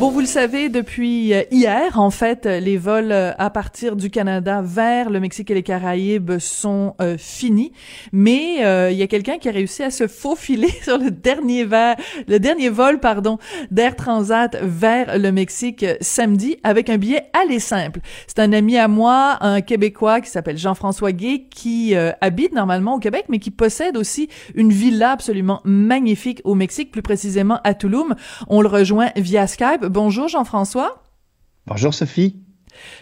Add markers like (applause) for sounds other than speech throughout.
Bon, vous le savez, depuis euh, hier, en fait, les vols euh, à partir du Canada vers le Mexique et les Caraïbes sont euh, finis. Mais il y a quelqu'un qui a réussi à se faufiler (laughs) sur le dernier le dernier vol, pardon, d'Air Transat vers le Mexique samedi avec un billet aller simple. C'est un ami à moi, un Québécois qui s'appelle Jean-François Gay, qui habite normalement au Québec, mais qui possède aussi une villa absolument magnifique au Mexique, plus précisément à Tulum. On le rejoint via Skype. Bonjour Jean-François. Bonjour Sophie.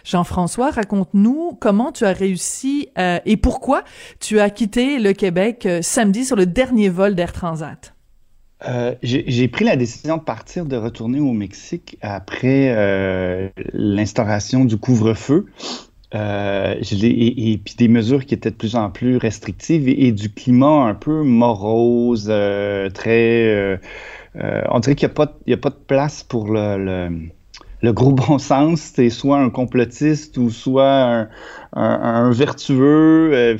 Jean-François, raconte-nous comment tu as réussi euh, et pourquoi tu as quitté le Québec euh, samedi sur le dernier vol d'Air Transat. Euh, j'ai pris la décision de partir, de retourner au Mexique après l'instauration du couvre-feu. et, puis des mesures qui étaient de plus en plus restrictives et, du climat un peu morose, très euh, on dirait qu'il n'y a, pas de place pour le, gros bon (laughs) sens. C'est soit un complotiste ou soit un, vertueux. Euh,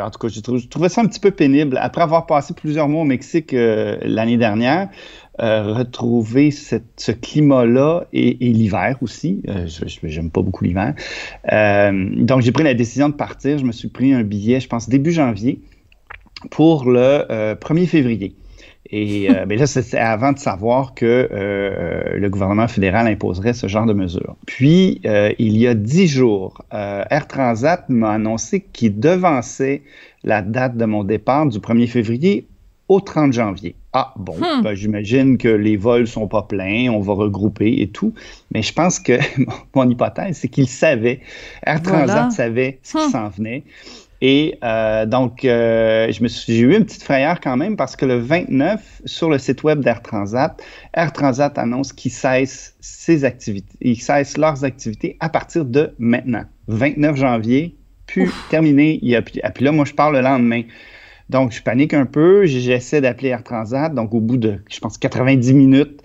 en tout cas, je trouvais ça un petit peu pénible. Après avoir passé plusieurs mois au Mexique euh, l'année dernière, retrouver ce climat-là et, l'hiver aussi. je n'aime pas beaucoup l'hiver. donc, j'ai pris la décision de partir. Je me suis pris un billet, je pense, début janvier pour le 1er février. Et euh, (laughs) ben là, c'est avant de savoir que euh, le gouvernement fédéral imposerait ce genre de mesures. Puis, euh, il y a dix jours, Air Transat m'a annoncé qu'il devançait la date de mon départ du 1er février au 30 janvier. Ah bon, hmm. ben, j'imagine que les vols sont pas pleins, on va regrouper et tout. Mais je pense que (laughs) mon hypothèse, c'est qu'il savait, Air Transat savait ce qui hmm. s'en venait. Et euh, donc, euh, je me j'ai eu une petite frayeur quand même parce que le 29, sur le site web d'Air Transat, Air Transat annonce qu'ils cessent ses activités, ils cessent leurs activités à partir de maintenant, 29 janvier, puis terminé. Il y a, puis là, moi, je pars le lendemain. Donc, je panique un peu, j'essaie d'appeler Air Transat. Donc, au bout de, je pense, 90 minutes,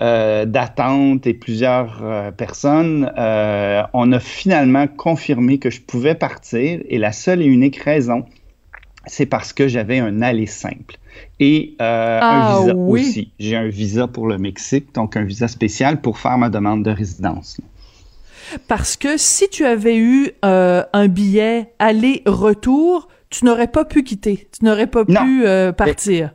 euh, d'attente et plusieurs euh, personnes, euh, on a finalement confirmé que je pouvais partir et la seule et unique raison, c'est parce que j'avais un aller simple et un ah visa aussi. J'ai un visa pour le Mexique, donc un visa spécial pour faire ma demande de résidence. Parce que si tu avais eu un billet aller-retour, tu n'aurais pas pu quitter, tu n'aurais pas pu partir.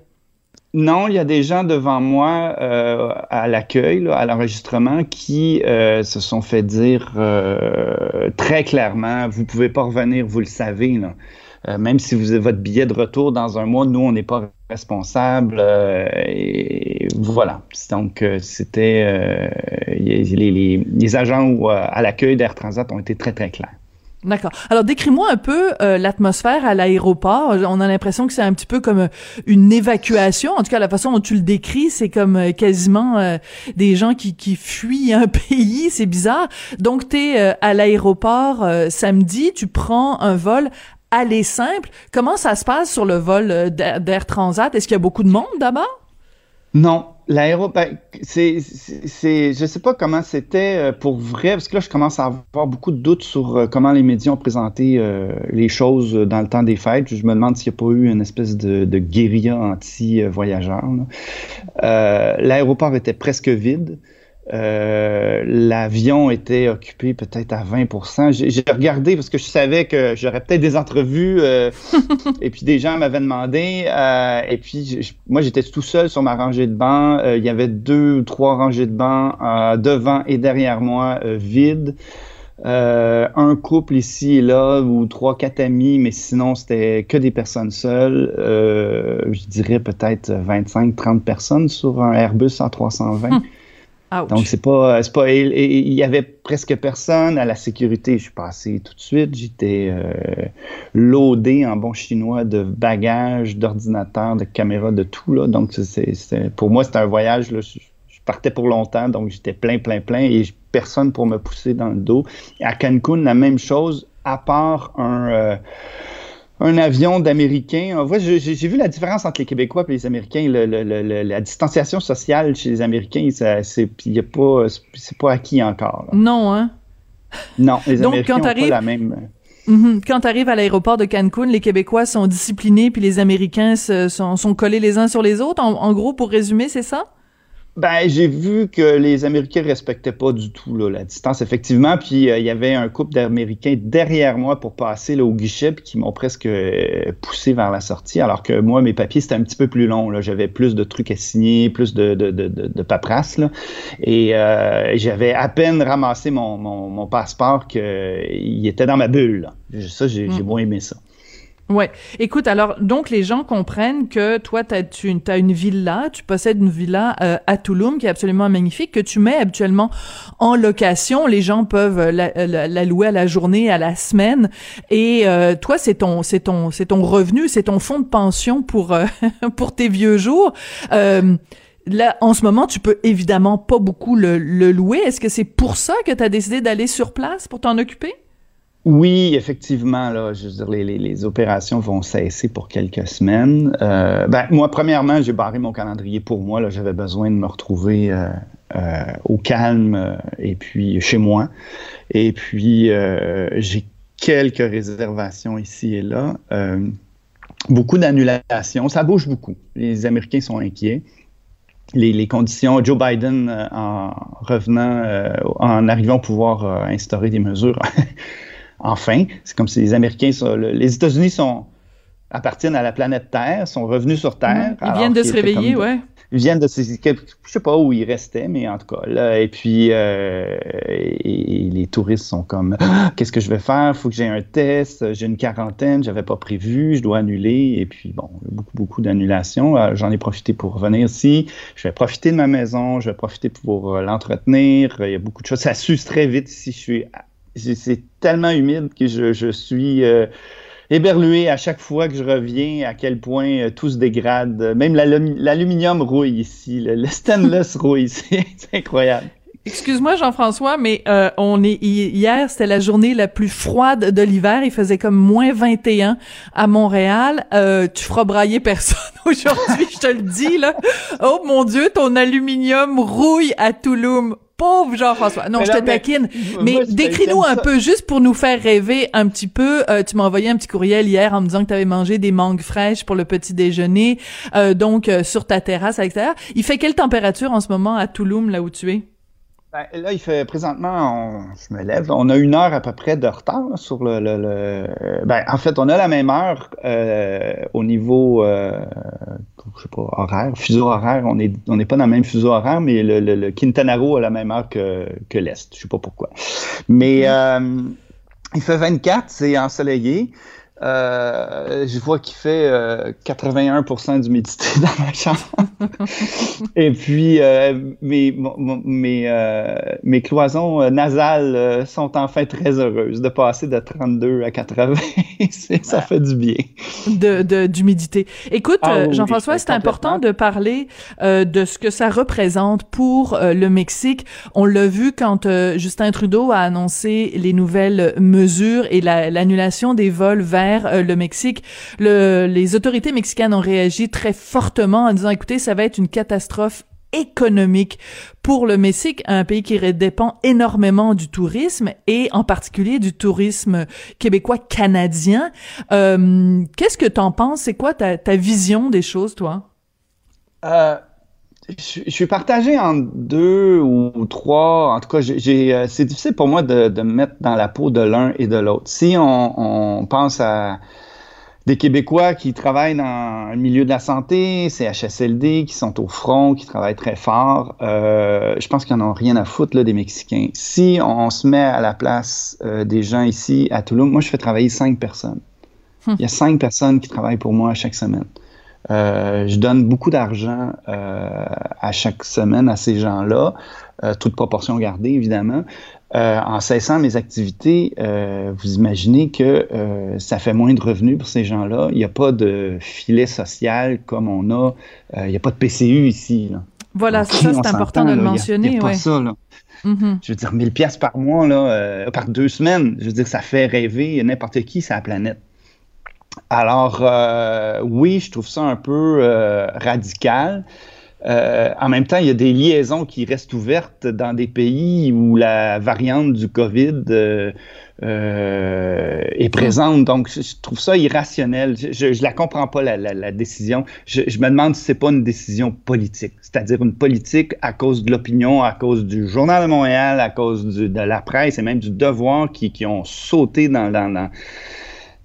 Non, il y a des gens devant moi euh, à l'accueil, à l'enregistrement, qui euh, se sont fait dire euh, très clairement, vous pouvez pas revenir, vous le savez. Même si vous avez votre billet de retour dans un mois, nous, on n'est pas responsable. et voilà. Donc, c'était les, agents à l'accueil d'Air Transat ont été très, très clairs. D'accord. Alors décris-moi un peu euh, l'atmosphère à l'aéroport. On a l'impression que c'est un petit peu comme euh, une évacuation. En tout cas, la façon dont tu le décris, c'est comme euh, quasiment des gens qui, qui fuient un (laughs) pays. C'est bizarre. Donc, tu es à l'aéroport samedi, tu prends un vol aller simple. Comment ça se passe sur le vol d'Air Transat? Est-ce qu'il y a beaucoup de monde d'abord? Non, L'aéro, ben, c'est, c'est, je sais pas comment c'était euh, pour vrai, parce que là, je commence à avoir beaucoup de doutes sur euh, comment les médias ont présenté euh, les choses dans le temps des fêtes. Je me demande s'il n'y a pas eu une espèce de, de guérilla anti-voyageurs. l'aéroport était presque vide. Euh, l'avion était occupé peut-être à 20% J'ai regardé parce que je savais que j'aurais peut-être des entrevues euh, (laughs) et puis des gens m'avaient demandé. Euh, et puis moi, j'étais tout seul sur ma rangée de bancs. il y avait deux ou trois rangées de bancs devant et derrière moi vides. un couple ici et là ou trois, quatre amis, mais sinon c'était que des personnes seules. je dirais peut-être 25, 30 personnes sur un Airbus A320. (laughs) Donc, c'est pas. C'est pas il y avait presque personne à la sécurité. Je suis passé tout de suite. J'étais euh, loadé en bon chinois de bagages, d'ordinateurs, de caméras, de tout. Là. Donc, c'est, pour moi, c'était un voyage. Là, je, partais pour longtemps, donc j'étais plein, plein, plein et personne pour me pousser dans le dos. À Cancun, la même chose, à part un. Euh, un avion d'Américains. J'ai vu la différence entre les Québécois et les Américains. la distanciation sociale chez les Américains, c'est pas, pas acquis encore. Non, hein? Non, les Américains n'ont pas la même... Mhm. Quand tu arrives à l'aéroport de Cancun, les Québécois sont disciplinés puis les Américains sont, sont collés les uns sur les autres. en gros, pour résumer, c'est ça? Ben, j'ai vu que les Américains respectaient pas du tout là, la distance, effectivement. Puis euh, il y avait un couple d'Américains derrière moi pour passer là, au guichet, puis qui m'ont presque euh, poussé vers la sortie. Alors que moi, mes papiers, c'était un petit peu plus long. J'avais plus de trucs à signer, plus de, de, de, de, paperasse. Là. Et euh, j'avais à peine ramassé mon, mon, mon passeport qu'il était dans ma bulle. Là. Ça, j'ai mm. moins aimé ça. Ouais. Écoute, alors donc les gens comprennent que toi t'as tu as une villa, tu possèdes une villa euh, à Touloum qui est absolument magnifique que tu mets habituellement en location. Les gens peuvent la, louer à la journée, à la semaine. Et euh, toi, c'est ton c'est ton c'est ton revenu, c'est ton fonds de pension pour euh, (laughs) pour tes vieux jours. Là, en ce moment, tu peux évidemment pas beaucoup le, le louer. Est-ce que c'est pour ça que tu as décidé d'aller sur place pour t'en occuper? Oui, effectivement, là, je veux dire, les, les, opérations vont cesser pour quelques semaines. Euh, ben, moi, premièrement, j'ai barré mon calendrier pour moi. Là, j'avais besoin de me retrouver euh, euh, au calme et puis chez moi. Et puis, j'ai quelques réservations ici et là. beaucoup d'annulations. Ça bouge beaucoup. Les Américains sont inquiets. Les, les, conditions, Joe Biden, en revenant, en arrivant au pouvoir, instaurer des mesures (laughs) Enfin, c'est comme si les Américains, sont, les États-Unis sont appartiennent à la planète Terre, sont revenus sur Terre. Ils viennent de se réveiller, ouais. Ils viennent de, je sais pas où ils restaient, mais en tout cas là. Et puis euh, les touristes sont comme, ah, qu'est-ce que je vais faire? Faut que j'ai un test. J'ai une quarantaine, j'avais pas prévu, je dois annuler. Et puis bon, beaucoup beaucoup d'annulations. Euh, j'en ai profité pour revenir ici. Je vais profiter de ma maison, je vais profiter pour euh, l'entretenir. Il y a beaucoup de choses. Ça suce très vite ici. Je suis c'est tellement humide que je, suis euh, éberlué à chaque fois que je reviens à quel point euh, tout se dégrade. Même l'aluminium rouille ici, le, stainless (laughs) rouille, (laughs) c'est incroyable. Excuse-moi Jean-François, mais euh, on est hier, c'était la journée la plus froide de l'hiver. Il faisait comme moins 21 à Montréal. tu feras brailler personne (laughs) aujourd'hui, je te le dis là. Oh mon Dieu, ton aluminium rouille à Touloum. Pauvre Jean-François. Non, je te taquine. Mais décris-nous un peu, juste pour nous faire rêver un petit peu. Euh, tu m'as envoyé un petit courriel hier en me disant que tu avais mangé des mangues fraîches pour le petit déjeuner, euh, donc euh, sur ta terrasse à l'extérieur. Il fait quelle température en ce moment à Touloum, là où tu es? Ben, là, il fait présentement, je me lève, on a une heure à peu près de retard sur le. le, Ben, en fait, on a la même heure euh, au niveau, euh, je sais pas, horaire, fuseau horaire. On n'est on est pas dans le même fuseau horaire, mais le, le, Quintanaro a la même heure que, que l'Est. Je sais pas pourquoi. Mais euh, il fait 24, c'est ensoleillé. Euh, je vois qu'il fait 81% euh, d'humidité (laughs) dans ma chambre. (laughs) Et puis, euh, mes, mes, mes cloisons nasales sont enfin très heureuses de passer de 32 à 80. (laughs) ça fait du bien. De, d'humidité. Écoute, ah Jean-François, c'est important de parler de ce que ça représente pour le Mexique. On l'a vu quand Justin Trudeau a annoncé les nouvelles mesures et l'annulation des vols vers euh, le Mexique. les autorités mexicaines ont réagi très fortement en disant, écoutez, ça va être une catastrophe économique pour le Mexique, un pays qui dépend énormément du tourisme et en particulier du tourisme québécois canadien. Euh, qu'est-ce que t'en penses? C'est quoi ta, vision des choses, toi? Euh, je, suis partagé en deux ou trois. En tout cas, j'ai, c'est difficile pour moi de, de me mettre dans la peau de l'un et de l'autre. Si on, on pense à des Québécois qui travaillent dans le milieu de la santé, CHSLD, qui sont au front, qui travaillent très fort. Euh, je pense qu'ils n'en ont rien à foutre là, des Mexicains. Si on se met à la place euh, des gens ici à Toulouse, moi je fais travailler cinq personnes. Hum. (laughs) Il y a cinq personnes qui travaillent pour moi chaque semaine. Euh, je donne beaucoup d'argent euh, à chaque semaine à ces gens-là, euh, toute proportion gardée évidemment. En cessant mes activités, vous imaginez que ça fait moins de revenus pour ces gens-là. Il n'y a pas de filet social comme on a. il n'y a pas de PCU ici. Voilà, c'est ça, c'est important de le mentionner. A, pas ça. Là. Mm-hmm. Je veux dire, 1000 pièces par mois, là, par deux semaines, je veux dire, ça fait rêver n'importe qui sur la planète. Alors, oui, je trouve ça un peu radical. Euh, en même temps, il y a des liaisons qui restent ouvertes dans des pays où la variante du COVID euh, euh, est présente. Donc, je, trouve ça irrationnel. Je, je la comprends pas, la, la, décision. Je, je, me demande si c'est pas une décision politique, c'est-à-dire une politique à cause de l'opinion, à cause du Journal de Montréal, à cause du, de la presse et même du devoir qui, qui ont sauté dans, dans, dans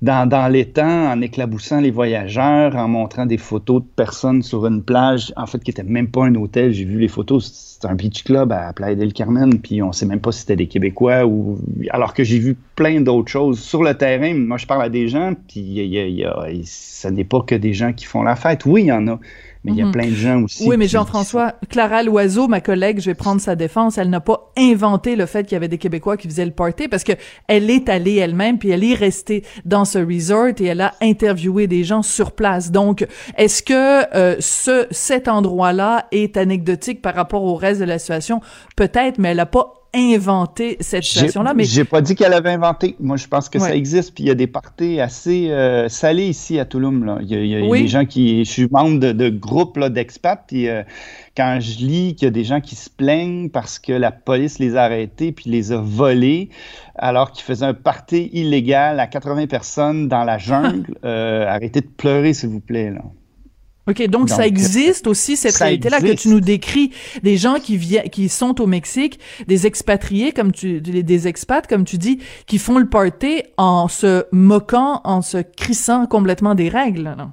dans, dans l'étang en éclaboussant les voyageurs, en montrant des photos de personnes sur une plage, en fait, qui n'était même pas un hôtel. J'ai vu les photos, c'était un beach club à Playa del Carmen, puis on sait même pas si c'était des Québécois ou... Alors que j'ai vu plein d'autres choses sur le terrain. Moi, je parle à des gens, puis y a, y a, ce n'est pas que des gens qui font la fête. Oui, il y en a mais il y a mhm. plein de gens aussi. Oui, mais Jean-François, Clara Loiseau, ma collègue, je vais prendre sa défense, elle n'a pas inventé le fait qu'il y avait des Québécois qui faisaient le party parce que elle est allée elle-même puis elle est restée dans ce resort et elle a interviewé des gens sur place. Donc, est-ce que euh, ce cet endroit-là est anecdotique par rapport au reste de la situation? Peut-être, mais elle a pas inventé cette situation-là. Mais j'ai pas dit qu'elle avait inventé. Moi, je pense que ça existe. Puis il y a des parties assez euh, salées ici à Toulouse. Là. Il y a, des gens qui, je suis membre de, de groupes d'expats. Puis euh, quand je lis qu'il y a des gens qui se plaignent parce que la police les a arrêtés puis les a volés alors qu'ils faisaient un party illégal à 80 personnes dans la jungle, (laughs) euh, arrêtez de pleurer s'il vous plaît là. OK, donc, ça existe aussi, cette réalité-là que tu nous décris, des gens qui viennent, qui sont au Mexique, des expatriés, comme tu, des expats, comme tu dis, qui font le party en se moquant, en se crissant complètement des règles, non?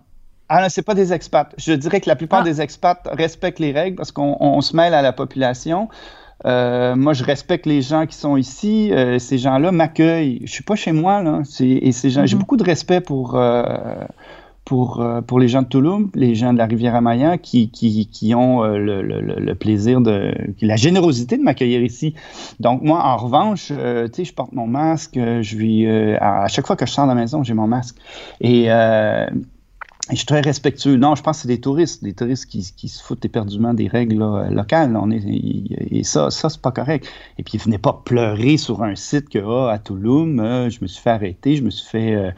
Ah non, c'est pas des expats. Je dirais que la plupart ah. des expats respectent les règles parce qu'on se mêle à la population. Euh, moi, je respecte les gens qui sont ici. Euh, ces gens-là m'accueillent. Je suis pas chez moi là. Et ces gens, j'ai mm-hmm. beaucoup de respect pour euh, pour, euh, pour les gens de Toulouse, les gens de la rivière Amaya qui, qui, qui ont euh, le, le, le, plaisir de, la générosité de m'accueillir ici. Donc moi, en revanche, euh, tu sais, je porte mon masque, je vis, à, chaque fois que je sors de la maison, j'ai mon masque. Et je suis très respectueux. Non, je pense que c'est des touristes, des touristes qui, qui se foutent éperdument des règles locales. On est, et ça, ça c'est pas correct. Et puis, venez pas pleurer sur un site que, ah, à Toulouse, euh, je me suis fait arrêter, je me suis fait euh,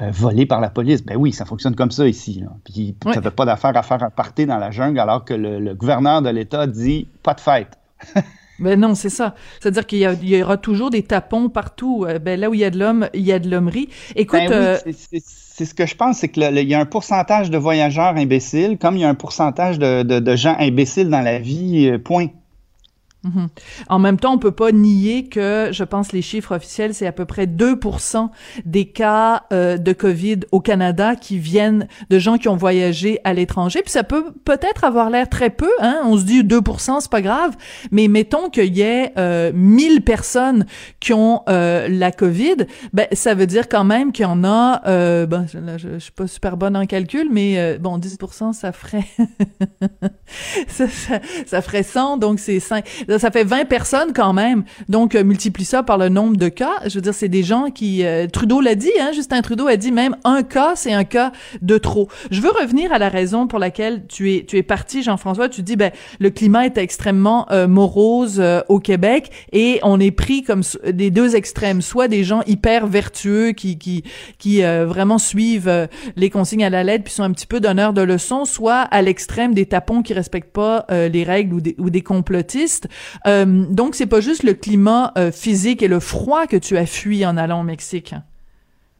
euh, voler par la police. Ben oui, ça fonctionne comme ça ici. Là. Puis, ça fait pas d'affaire à faire un party dans la jungle alors que le, le gouverneur de l'État dit pas de fête. (laughs) Ben non, c'est ça. C'est-à-dire qu'il y, aura toujours des tapons partout. Euh, ben là où il y a de l'homme, il y a de l'hommerie. Écoute, ben euh, c'est ce que je pense, c'est qu'il y a un pourcentage de voyageurs imbéciles, comme il y a un pourcentage de, de gens imbéciles dans la vie. Euh, Mhm. En même temps, on peut pas nier que, je pense, les chiffres officiels, c'est à peu près 2% des cas euh, de COVID au Canada qui viennent de gens qui ont voyagé à l'étranger. Puis ça peut peut-être avoir l'air très peu, hein. On se dit 2%, c'est pas grave. Mais mettons qu'il y ait euh, 1000 personnes qui ont euh, la COVID, ben ça veut dire quand même qu'il y en a. Euh, ben, je, je, suis pas super bonne en calcul, mais euh, bon, 10%, ça ferait (laughs) ça, ça, ça, ferait 100, donc c'est 5 ça fait 20 personnes quand même. Donc, euh, multiplie ça par le nombre de cas. Je veux dire, c'est des gens qui... Euh, Trudeau l'a dit, hein, Justin Trudeau a dit même un cas, c'est un cas de trop. Je veux revenir à la raison pour laquelle tu es, tu es parti, Jean-François. Tu dis, ben, le climat est extrêmement euh, morose au Québec et on est pris comme des deux extrêmes. Soit des gens hyper vertueux qui, qui, qui vraiment suivent les consignes à la lettre puis sont un petit peu donneurs de leçons, soit à l'extrême des tapons qui respectent pas les règles ou des, ou des complotistes. Euh, donc, c'est pas juste le climat euh, physique et le froid que tu as fui en allant au Mexique.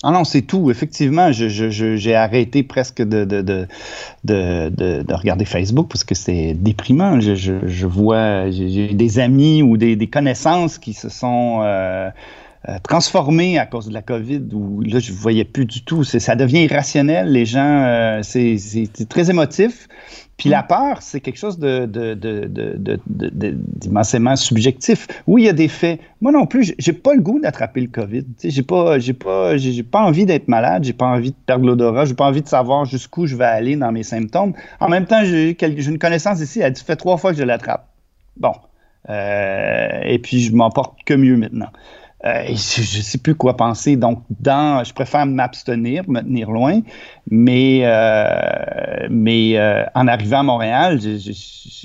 Ah non, c'est tout. Effectivement, j'ai arrêté presque de, de, de, de, regarder Facebook parce que c'est déprimant. Je, vois, j'ai des amis ou des, des, connaissances qui se sont euh, euh, transformés à cause de la COVID où là, je voyais plus du tout. Ça devient irrationnel. Les gens, euh, c'est très émotif. Puis la peur, c'est quelque chose de, de, de, d'immensément subjectif. Oui, il y a des faits. Moi non plus, j'ai pas le goût d'attraper le COVID. J'ai pas, j'ai pas, j'ai pas envie d'être malade. J'ai pas envie de perdre l'odorat. J'ai pas envie de savoir jusqu'où je vais aller dans mes symptômes. En même temps, j'ai une connaissance ici. Elle dit fait trois fois que je l'attrape. Bon. Euh, et puis je m'en porte que mieux maintenant. Euh, je ne sais plus quoi penser. Donc, dans, je préfère m'abstenir, me tenir loin. Mais, euh, mais euh, en arrivant à Montréal,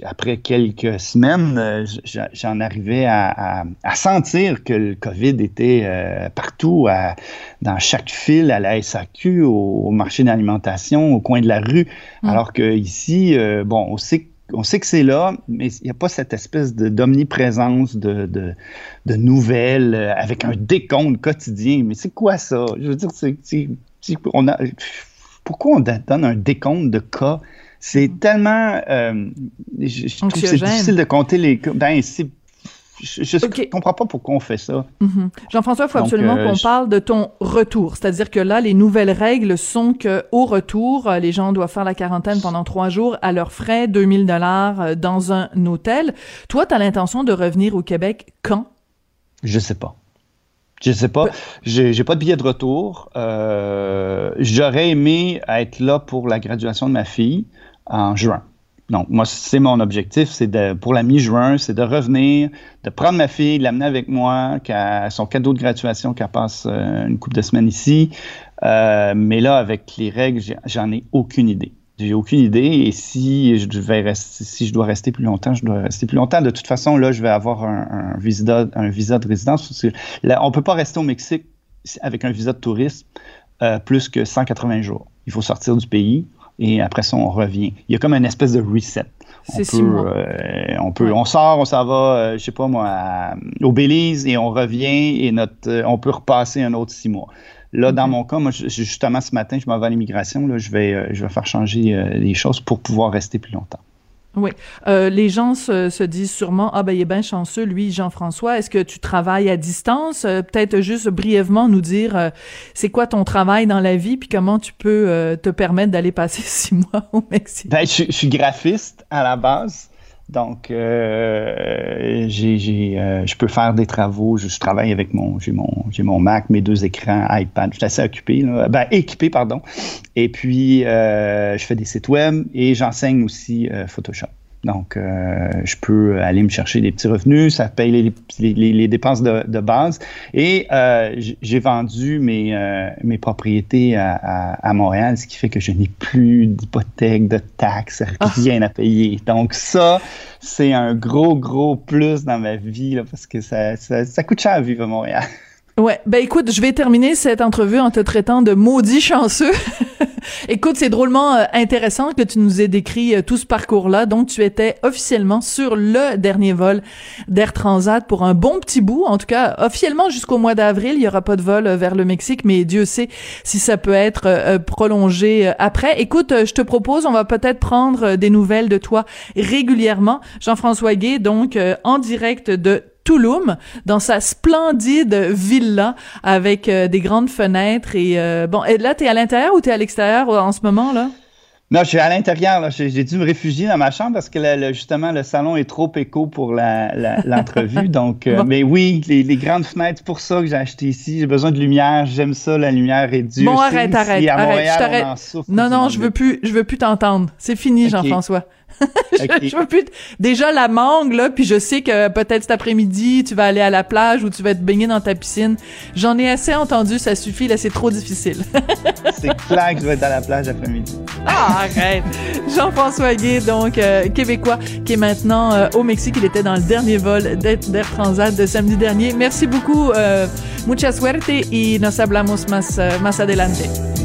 après quelques semaines, j'en arrivais à, à, sentir que le COVID était partout, à, dans chaque file, à la SAQ, au, marché d'alimentation, au coin de la rue. Mmh. Alors que ici, bon, on sait on sait que c'est là, mais il n'y a pas cette espèce d'omniprésence de, de, de, nouvelles euh, avec un décompte quotidien. Mais c'est quoi ça? Je veux dire, c'est, on a, pourquoi on donne un décompte de cas? C'est tellement. Euh, je, trouve que c'est difficile de compter les cas. Ben, c'est je ne comprends pas pourquoi on fait ça. Mhm. Jean-François, il faut absolument euh, qu'on parle de ton retour. C'est-à-dire que là, les nouvelles règles sont que au retour, euh, les gens doivent faire la quarantaine pendant trois jours à leurs frais, 2000 dollars euh, dans un hôtel. Toi, tu as l'intention de revenir au Québec quand? Je sais pas. Je sais pas. J'ai pas de billet de retour. J'aurais aimé être là pour la graduation de ma fille en juin. Donc, moi, c'est mon objectif, c'est de, pour la mi-juin, c'est de revenir, de prendre ma fille, de l'amener avec moi, son cadeau de graduation, qu'elle passe euh, une couple de semaines ici. Euh, mais là, avec les règles, j'en ai aucune idée. J'ai aucune idée. Et si je rester, si je dois rester plus longtemps, je dois rester plus longtemps. De toute façon, là, je vais avoir un, visa, un visa de résidence. On peut pas rester au Mexique avec un visa de tourisme euh, plus que 180 jours. Il faut sortir du pays et après ça, on revient. Il y a comme une espèce de reset. Six mois. Euh, on peut, on sort, on s'en va, euh, je sais pas moi, au Belize et on revient et notre, euh, on peut repasser un autre six mois. Là, dans mon cas, moi, justement, ce matin, je m'en vais à l'immigration. je vais, je vais faire changer les choses pour pouvoir rester plus longtemps. Oui. Euh, les gens se, se, disent sûrement Ah, ben, il est bien chanceux, lui, Jean-François. Est-ce que tu travailles à distance? Euh, peut-être juste brièvement nous dire euh, c'est quoi ton travail dans la vie, puis comment tu peux euh, te permettre d'aller passer (laughs) six mois au Mexique? Ben, je, je, suis graphiste à la base. Donc, j'ai, je peux faire des travaux. Je, travaille avec mon, j'ai mon, j'ai mon Mac, mes deux écrans, iPad. Je suis assez occupé, là. Ben, équipé, pardon. Et puis, je fais des sites web et j'enseigne aussi Photoshop. Donc, euh, je peux aller me chercher des petits revenus, ça paye les, les, les dépenses de, de, base. Et euh, j'ai vendu mes, euh, mes propriétés à, à, à, Montréal, ce qui fait que je n'ai plus d'hypothèque, de taxes, ah. rien à payer. Donc, ça, c'est un gros, gros plus dans ma vie, là, parce que ça, ça, ça coûte cher à vivre à Montréal. Ouais, ben écoute, je vais terminer cette entrevue en te traitant de maudit chanceux. (laughs) écoute, c'est drôlement euh, intéressant que tu nous aies décrit euh, tout ce parcours-là. Donc, tu étais officiellement sur le dernier vol d'Air Transat pour un bon petit bout. En tout cas, officiellement jusqu'au mois d'avril, il y aura pas de vol euh, vers le Mexique, mais Dieu sait si ça peut être prolongé après. Écoute, je te propose, on va peut-être prendre des nouvelles de toi régulièrement. Jean-François Gay, donc en direct de Tulum, dans sa splendide villa avec euh, des grandes fenêtres et euh, bon. Et là, t'es à l'intérieur ou t'es à l'extérieur euh, en ce moment là? Non, je suis à l'intérieur. J'ai dû me réfugier dans ma chambre parce que justement le salon est trop éco pour l'entrevue. La, (laughs) donc, mais oui, les, grandes fenêtres, c'est pour ça que j'ai acheté ici. J'ai besoin de lumière. J'aime ça, la lumière est dure. Bon, arrête, arrête, arrête. non, non, je veux plus, je veux plus t'entendre. C'est fini, Jean-François. (laughs) je, veux plus déjà la mangue là puis je sais que peut-être cet après-midi tu vas aller à la plage ou tu vas te baigner dans ta piscine. J'en ai assez entendu ça suffit là c'est trop difficile. (laughs) C'est clair que je vais être à la plage après-midi ah arrête! Jean-François Gué donc euh, québécois qui est maintenant euh, au Mexique. Il était dans le dernier vol d'Air Transat de samedi dernier. Merci beaucoup euh, mucha suerte y nos hablamos más, más adelante